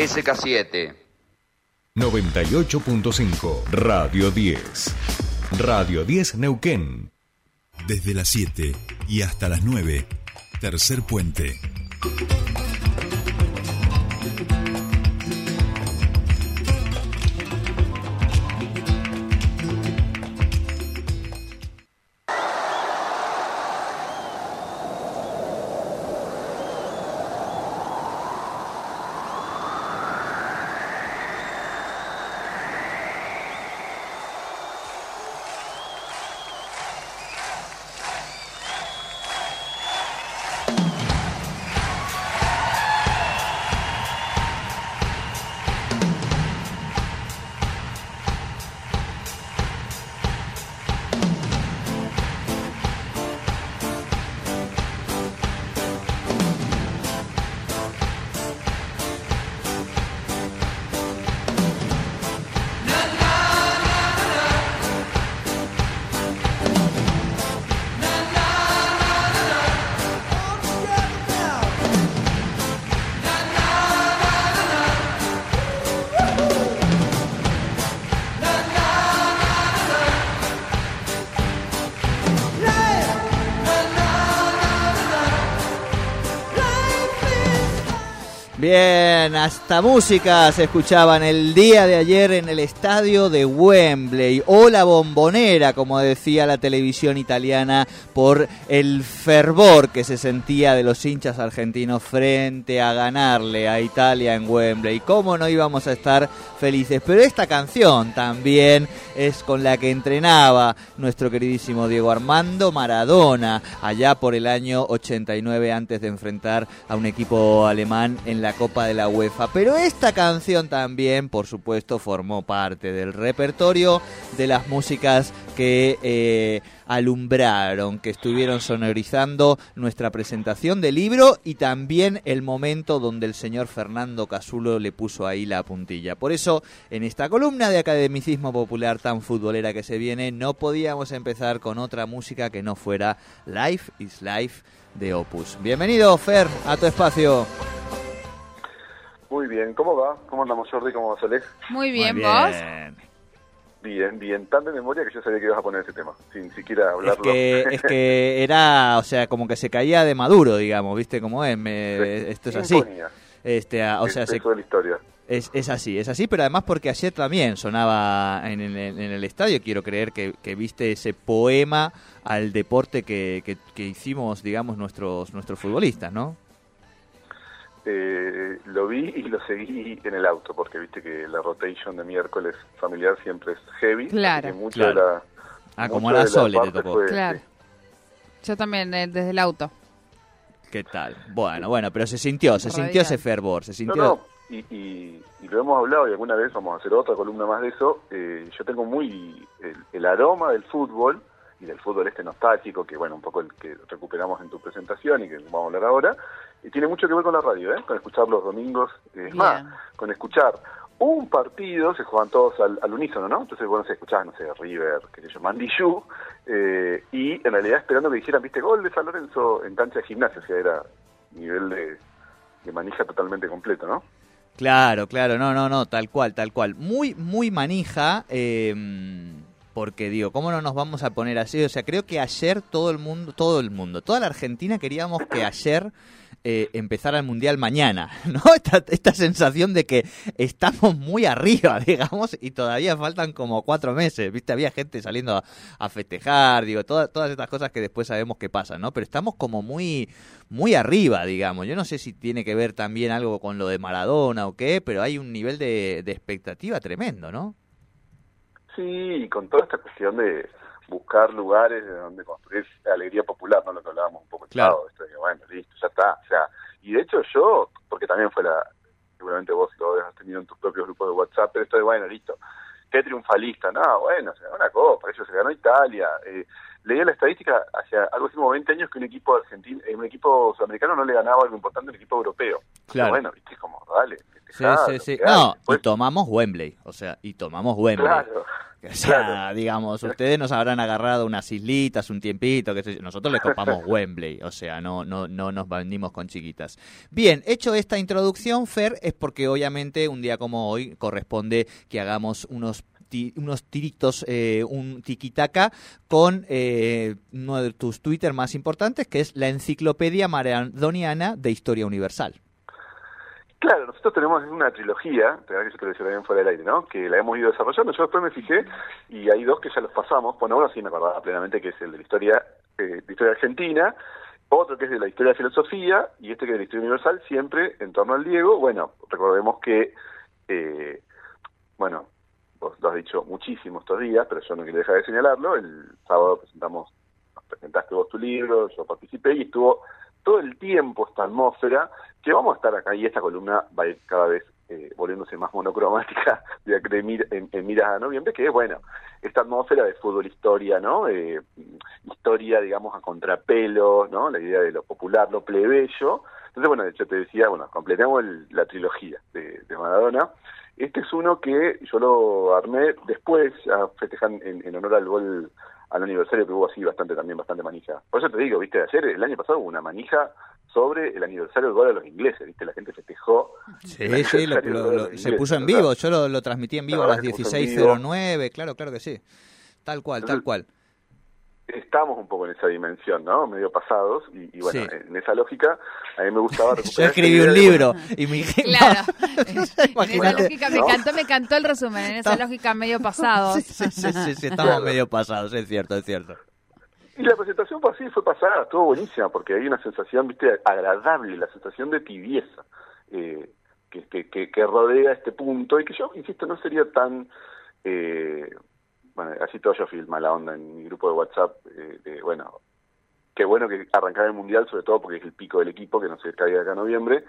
SK7. 98.5 Radio 10. Radio 10 Neuquén. Desde las 7 y hasta las 9. Tercer puente. Bien, hasta música se escuchaban el día de ayer en el estadio de Wembley o la bombonera, como decía la televisión italiana, por el fervor que se sentía de los hinchas argentinos frente a ganarle a Italia en Wembley. ¿Cómo no íbamos a estar felices? Pero esta canción también es con la que entrenaba nuestro queridísimo Diego Armando Maradona allá por el año 89 antes de enfrentar a un equipo alemán en la Copa de la UEFA. Pero esta canción también, por supuesto, formó parte del repertorio de las músicas que eh, alumbraron, que estuvieron sonorizando nuestra presentación del libro y también el momento donde el señor Fernando Casulo le puso ahí la puntilla. Por eso, en esta columna de academicismo popular tan futbolera que se viene, no podíamos empezar con otra música que no fuera Life is Life de Opus. Bienvenido, Fer, a tu espacio. Bien, ¿cómo va? ¿Cómo andamos, Jordi? ¿Cómo va, Alex? Muy bien, ¿vos? Bien, bien, tan de memoria que yo sabía que ibas a poner ese tema, sin siquiera hablarlo. Es que, es que era, o sea, como que se caía de maduro, digamos, ¿viste cómo es? esto es así. Este, o sea, se, la historia. Es, es así, es así, pero además porque ayer también sonaba en el, en el estadio, quiero creer que, que, viste ese poema al deporte que, que, que hicimos, digamos, nuestros, nuestros futbolistas, ¿no? Eh, lo vi y lo seguí en el auto, porque viste que la rotation de miércoles familiar siempre es heavy. Claro. mucho De la, ah, como a la Sole te tocó. claro. Yo también, eh, desde el auto. ¿Qué tal? Bueno, bueno, pero se sintió, se sintió ese fervor, se sintió... Y, y, lo hemos hablado y alguna vez vamos a hacer otra columna más de eso. Eh, yo tengo muy el, aroma del fútbol y del fútbol este nostálgico, que bueno, un poco el que recuperamos en tu presentación y que vamos a hablar ahora, y tiene mucho que ver con la radio, ¿eh? con escuchar los domingos, es más, con escuchar un partido, se juegan todos al, unísono, ¿no? Entonces, bueno, se escuchaba, no sé, River, que se llama Mandillú, eh, y en realidad esperando que dijeran, viste, gol de San Lorenzo en cancha de gimnasia, o sea, era nivel de, de manija totalmente completo, ¿no? Claro, claro, no, no, no, tal cual, tal cual. Muy, muy manija, eh, porque digo, ¿cómo no nos vamos a poner así? O sea, creo que ayer todo el mundo, todo el mundo, toda la Argentina queríamos que ayer eh, empezara el Mundial mañana, ¿no? Esta, esta sensación de que estamos muy arriba, digamos, y todavía faltan como cuatro meses, ¿viste? Había gente saliendo a, festejar, digo, todas, todas estas cosas que después sabemos que pasan, ¿no? Pero estamos como muy, muy arriba, digamos. Yo no sé si tiene que ver también algo con lo de Maradona o qué, pero hay un nivel de expectativa tremendo, ¿no? Sí, con toda esta cuestión de buscar lugares de donde construir alegría popular, ¿no? Lo que hablábamos un poco claro. esto de que, bueno, listo, ya está. O sea, y de hecho yo, porque también fue la, seguramente vos lo has tenido en tus propios grupos de WhatsApp, pero esto de, bueno, listo, qué triunfalista, no, bueno, se ganó una copa, eso se ganó Italia. Eh, leía la estadística hacia algo así como 20 años que un equipo argentino, eh, un equipo sudamericano no le ganaba algo importante a un equipo europeo. Claro. bueno, viste, como, dale. Sí, sí, sí. No, y tomamos Wembley, o sea, y tomamos Wembley. Claro. O sea, Claro. digamos, ustedes nos habrán agarrado unas islitas, un tiempito, que nosotros les copamos Wembley, o sea, no, no, no nos vendimos con chiquitas. Bien, hecho esta introducción, Fer, es porque obviamente un día como hoy corresponde que hagamos unos unos tiritos, eh, un tiquitaca con eh, uno de tus Twitter más importantes, que es la Enciclopedia Maradoniana de Historia Universal. Claro, nosotros tenemos una trilogía, te que yo te lo decía también fuera del aire, ¿no? Que la hemos ido desarrollando. Yo después me fijé y hay dos que ya los pasamos. Bueno, uno sí me acordaba plenamente que es el de la historia, eh, de historia argentina, otro que es de la historia de filosofía y este que es de la historia universal, siempre en torno al Diego. Bueno, recordemos que, eh, bueno, vos lo has dicho muchísimo estos días, pero yo no quiero dejar de señalarlo. El sábado presentamos, presentaste vos tu libro, yo participé y estuvo todo el tiempo esta atmósfera que vamos a estar acá y esta columna va a ir cada vez eh, volviéndose más monocromática de, de mir- en, en a noviembre, que es, bueno, esta atmósfera de fútbol historia, ¿no? Eh, historia, digamos, a contrapelo, ¿no? La idea de lo popular, lo plebeyo. Entonces, bueno, de hecho te decía, bueno, completamos el- la trilogía de, de Maradona. Este es uno que yo lo armé después, a festejar en, en honor al gol al aniversario que hubo así bastante también bastante manija. Por eso te digo, viste, ayer, el año pasado hubo una manija sobre el aniversario del gol a los ingleses, viste, la gente festejó. Sí, sí, lo- se puso en vivo, yo lo, lo transmití en vivo a La las verdad que se puso en vivo. 16.09, claro, claro que sí. Tal cual, tal cual. Estamos un poco en esa dimensión, ¿no? Medio pasados, y, y bueno, Sí. en esa lógica, a mí me gustaba Yo recuperar escribí un libro y mi Claro. en esa lógica me ¿No? encantó, me encantó el resumen. En esa lógica medio pasado. Sí, sí, sí, sí, sí, estamos medio pasados, es cierto, es cierto. Y la presentación fue así, fue pasada, estuvo buenísima, porque hay una sensación, viste, agradable, la sensación de tibieza eh, que, que, que, que rodea este punto, y que yo, insisto, no sería tan... Eh, bueno, así todo yo fui mala onda en mi grupo de WhatsApp, eh, de, bueno, qué bueno que arrancar el Mundial, sobre todo porque es el pico del equipo, que no se caiga acá en noviembre.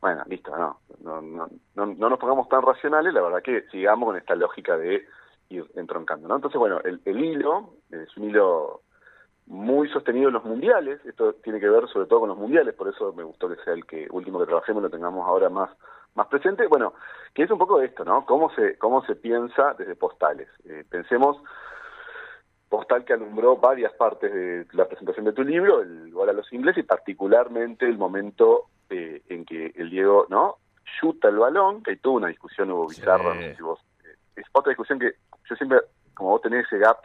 Bueno, listo, no, no, no, no, no nos pongamos tan racionales, la verdad que sigamos con esta lógica de ir entroncando, ¿no? Entonces, bueno, el, el hilo es un hilo muy sostenido en los mundiales, esto tiene que ver sobre todo con los mundiales, por eso me gustó que sea el que último que trabajemos lo tengamos ahora más más presente, bueno, que es un poco esto, ¿no? Cómo se cómo se piensa desde postales. Eh, pensemos postal que alumbró varias partes de la presentación de tu libro, el gol a los ingleses y particularmente el momento eh, en que el Diego, ¿no? Chuta el balón, que ahí tuvo una discusión hubo bizarra, Sí. no sé si vos eh, es otra discusión que yo siempre, como vos tenés ese gap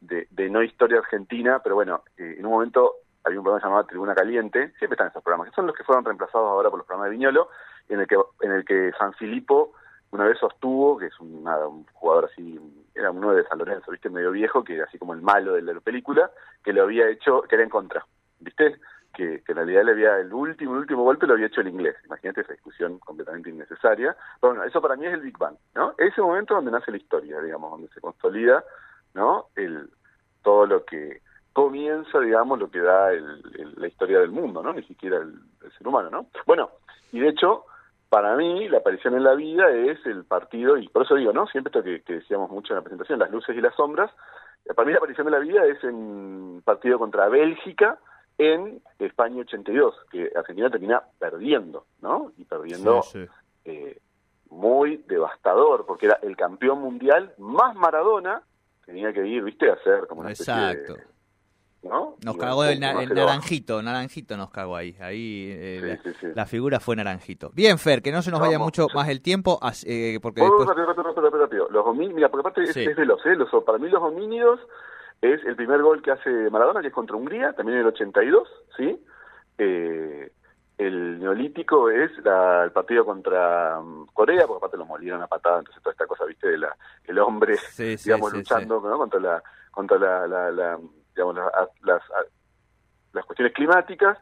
de, de no historia argentina, pero bueno, eh, en un momento había un programa llamado Tribuna Caliente, siempre están esos programas, que son los que fueron reemplazados ahora por los programas de Viñolo, en el que en el que San Filippo una vez sostuvo, que es un, nada, un jugador así, era un 9 de San Lorenzo, viste, medio viejo, que así como el malo de la película, que lo había hecho, que era en contra, viste, que, en realidad le había, el último, último golpe lo había hecho el inglés, imagínate esa discusión completamente innecesaria, pero bueno, eso para mí es el Big Bang, ¿no? Ese momento donde nace la historia, digamos, donde se consolida, ¿no? El, todo lo que comienza, digamos, lo que da el, la historia del mundo, ¿no? Ni siquiera el ser humano, ¿no? Bueno, y de hecho, para mí, la aparición en la vida es el partido, y por eso digo, ¿no? Siempre esto que, que decíamos mucho en la presentación, las luces y las sombras, para mí la aparición de la vida es en partido contra Bélgica en España 82, que Argentina termina perdiendo, ¿no? Y perdiendo Sí, sí. eh, muy devastador, porque era el campeón mundial más Maradona, tenía que ir, viste, a hacer como una especie de- Exacto. ¿No? Nos cagó el, na- el naranjito, naranjito nos cagó ahí. Ahí eh, Sí, la, sí, sí. la figura fue naranjito. Bien, Fer, que no se nos vaya mucho más el tiempo, eh, porque después... rápido, rápido, rápido, rápido. Los homínidos, mira, porque aparte es, veloz, ¿eh? Los, para mí los homínidos es el primer gol que hace Maradona, que es contra Hungría, también en el 82, ¿sí? Eh, el neolítico es la- el partido contra mm, Corea, porque aparte lo molieron a patada, entonces toda esta cosa, viste, de la, el hombre, Sí, sí, digamos, sí, luchando ¿no? contra la, contra la, la- la- digamos, la- las, las cuestiones climáticas.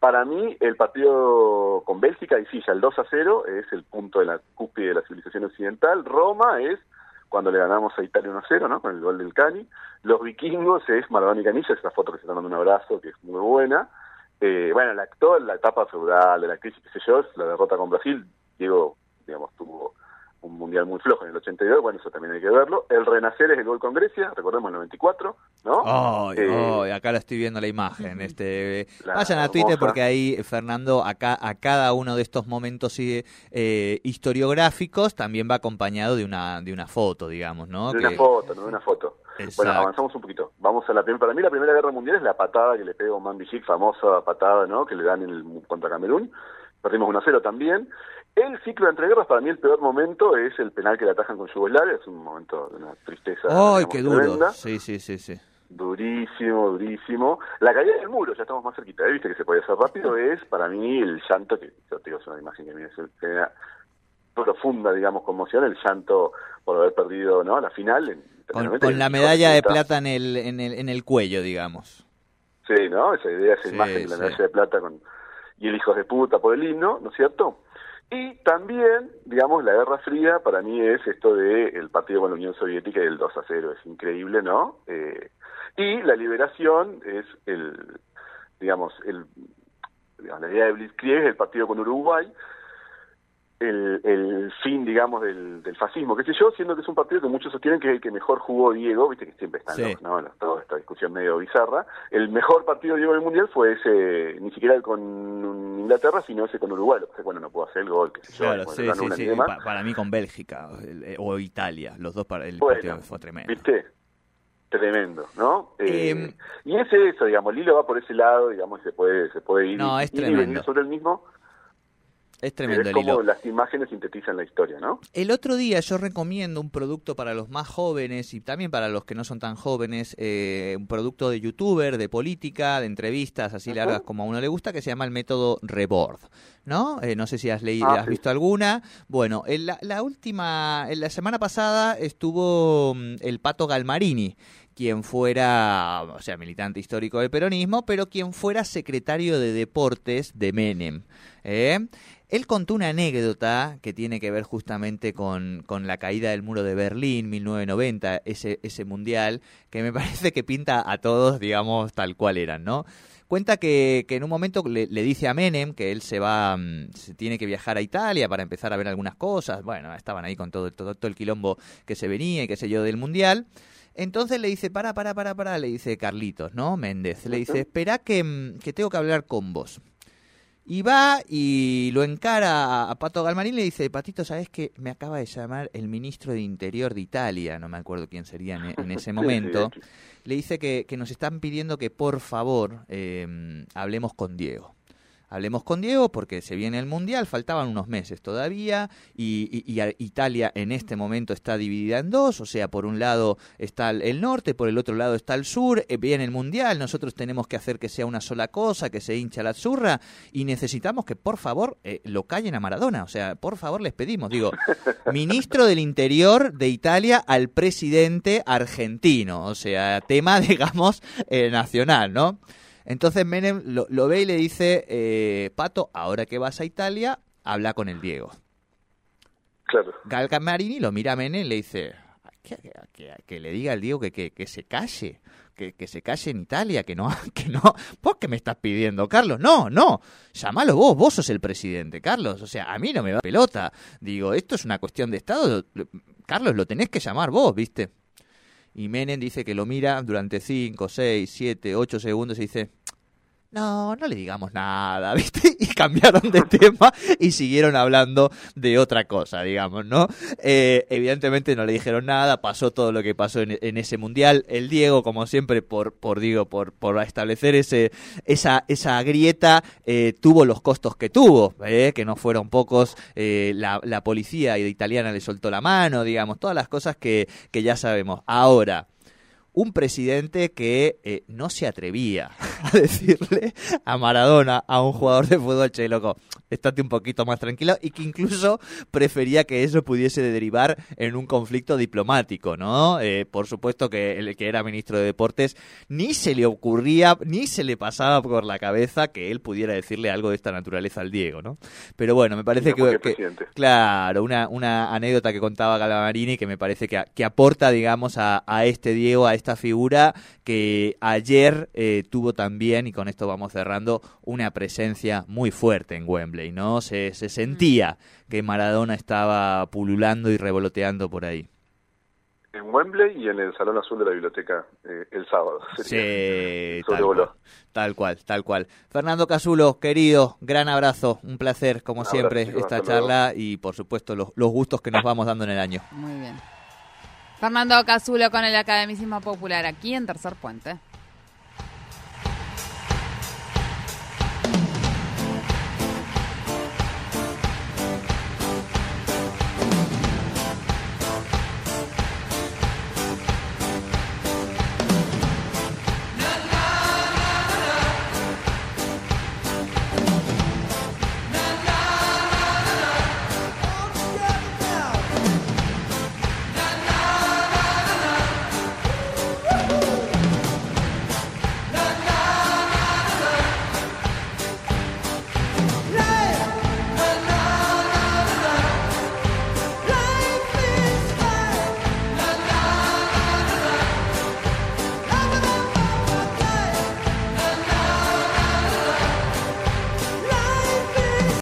Para mí, el partido con Bélgica, y sí, ya el 2 a 0 es el punto de la cúspide de la civilización occidental. Roma es cuando le ganamos a Italia 1 a 0, ¿no? Con el gol del Cani. Los vikingos es Maradona y Canilla, es la foto que se están dando un abrazo, que es muy buena. Eh, bueno, la, toda la etapa feudal de la crisis, qué sé yo, es la derrota con Brasil. Diego, digamos, tuvo un mundial muy flojo en el 82, bueno, eso también hay que verlo. El renacer es el gol con Grecia, recordemos el 94, ¿no? Ay, Eh, acá lo estoy viendo la imagen. Este, La vayan a Twitter hermosa. porque ahí Fernando acá a cada uno de estos momentos eh, historiográficos también va acompañado de una de una foto, digamos, ¿no? de Que- una foto, no de una foto. Exacto. Bueno, avanzamos un poquito. Vamos a la primera. Para mí, la Primera Guerra Mundial es la patada que le pega a Mandy Chic, famosa patada, ¿no? Que le dan en el, contra Camerún. Perdimos 1-0 también. El ciclo de entreguerras, para mí, el peor momento es el penal que le atajan con Yugoslavia. Es un momento de una tristeza. Ay, digamos, qué duro. tremenda. Sí, sí, sí, sí. Durísimo, durísimo. La caída del muro, ya estamos más cerquita, ¿eh? viste que se puede hacer rápido, es para mí el llanto, que yo te digo, es una imagen que me genera profunda, digamos, conmoción, el llanto por haber perdido ¿no? la final. en- Con, la medalla de plata en el, en el en el cuello, digamos. Sí, ¿no? Esa idea, esa Sí, imagen de la sí. medalla de plata con y el hijo de puta por el himno, ¿no es cierto? Y también, digamos, la Guerra Fría para mí es esto de el partido con la Unión Soviética y el 2 a 0, es increíble, ¿no? Eh, y la liberación es el, digamos, el, digamos, la idea de Blitzkrieg, el partido con Uruguay, el, el fin, digamos, del, del fascismo, qué sé yo, siendo que es un partido que muchos sostienen que es el que mejor jugó Diego, viste que siempre están Sí. los, ¿no? Los- toda esta discusión medio bizarra. El mejor partido de Diego del Mundial fue ese, ni siquiera el con Inglaterra, sino ese con Uruguay, es que, bueno, no pudo hacer el gol, qué sé Claro, sí, sí, sí. Pa- para mí con Bélgica eh, o Italia, los dos para el Bueno, partido fue tremendo. ¿Viste? Tremendo, ¿no? Eh, Em, y es eso, digamos, Lilo va por ese lado, digamos, y se puede, se puede ir, No, y- es ir y venir sobre el mismo, Es tremendo es el como hilo. las imágenes sintetizan la historia, ¿no? El otro día yo recomiendo un producto para los más jóvenes y también para los que no son tan jóvenes, eh, un producto de youtuber, de política, de entrevistas así largas como a uno le gusta, que se llama el método Rebord, ¿no? Eh, no sé si has leído, Ah, has sí. visto alguna. Bueno, en la, la última, en la semana pasada estuvo mm, el Pato Galmarini, quien fuera, o sea, militante histórico del peronismo, pero quien fuera secretario de deportes de Menem. ¿eh? Él contó una anécdota que tiene que ver justamente con, con la caída del muro de Berlín, 1990, ese, ese mundial, que me parece que pinta a todos, digamos, tal cual eran, ¿no? Cuenta que, que en un momento le, le dice a Menem que él se va, mm, se tiene que viajar a Italia para empezar a ver algunas cosas. Bueno, estaban ahí con todo, todo, todo el quilombo que se venía y qué sé yo del mundial. Entonces le dice, para, para, para, para, le dice Carlitos, ¿no? Méndez. Le dice, espera que, mm, que tengo que hablar con vos. Y va y lo encara a, a Pato Galmarín y le dice, Patito, ¿sabes qué? Me acaba de llamar el ministro de Interior de Italia, no me acuerdo quién sería en, en ese momento. Le dice que, que nos están pidiendo que por favor eh, hablemos con Diego. Hablemos con Diego porque se viene el Mundial, faltaban unos meses todavía y, y- y a- Italia en este momento está dividida en dos, o sea, por un lado está el- el norte, por el otro lado está el sur, eh, viene el Mundial, nosotros tenemos que hacer que sea una sola cosa, que se hincha la zurra y necesitamos que por favor eh, lo callen a Maradona, o sea, por favor les pedimos, digo, ministro del Interior de Italia al presidente argentino, o sea, tema, digamos, eh, nacional, ¿no? Entonces Menem lo, lo ve y le dice, eh, Pato, ahora que vas a Italia, habla con el Diego. Claro. Gal Marini lo mira a Menem y le dice, que, que- que- que le diga al Diego que, que, que se calle, que, que se calle en Italia, que no, que no. ¿Vos qué me estás pidiendo, Carlos? No, no, llamalo vos, vos sos el presidente, Carlos. O sea, a mí no me va pelota. Digo, esto es una cuestión de Estado. Carlos, lo tenés que llamar vos, ¿viste? Y Menem dice que lo mira durante 5, 6, 7, 8 segundos y dice, no, no le digamos nada, ¿viste? Y cambiaron de tema y siguieron hablando de otra cosa, digamos, ¿no? Eh, evidentemente no le dijeron nada, pasó todo lo que pasó en, en ese mundial. El Diego, como siempre, por, por digo, por, por establecer ese, esa, esa grieta, eh, tuvo los costos que tuvo, ¿eh? que no fueron pocos. Eh, la, la policía italiana le soltó la mano, digamos, todas las cosas que, que ya sabemos. Ahora, un presidente que eh, no se atrevía a decirle a Maradona, a un jugador de fútbol, che, loco, estate un poquito más tranquilo, y que incluso prefería que eso pudiese derivar en un conflicto diplomático, ¿no? Eh, por supuesto que el que era ministro de Deportes ni se le ocurría, ni se le pasaba por la cabeza que él pudiera decirle algo de esta naturaleza al Diego, ¿no? Pero bueno, me parece que. Claro, una, una anécdota que contaba Galamarini que me parece que, que aporta, digamos, a, a este Diego, a esta figura que ayer eh, tuvo tan también, y con esto vamos cerrando, una presencia muy fuerte en Wembley, ¿no? Se, se sentía que Maradona estaba pululando y revoloteando por ahí. En Wembley y en el Salón Azul de la Biblioteca eh, el sábado. Sí, tal cual, tal cual, tal cual. Fernando Casulo, querido, gran abrazo, un placer, como siempre, chicos, esta hasta luego. charla y por supuesto los, los gustos que nos vamos dando en el año. Muy bien. Fernando Casulo con el Academicismo Popular aquí en Tercer Puente.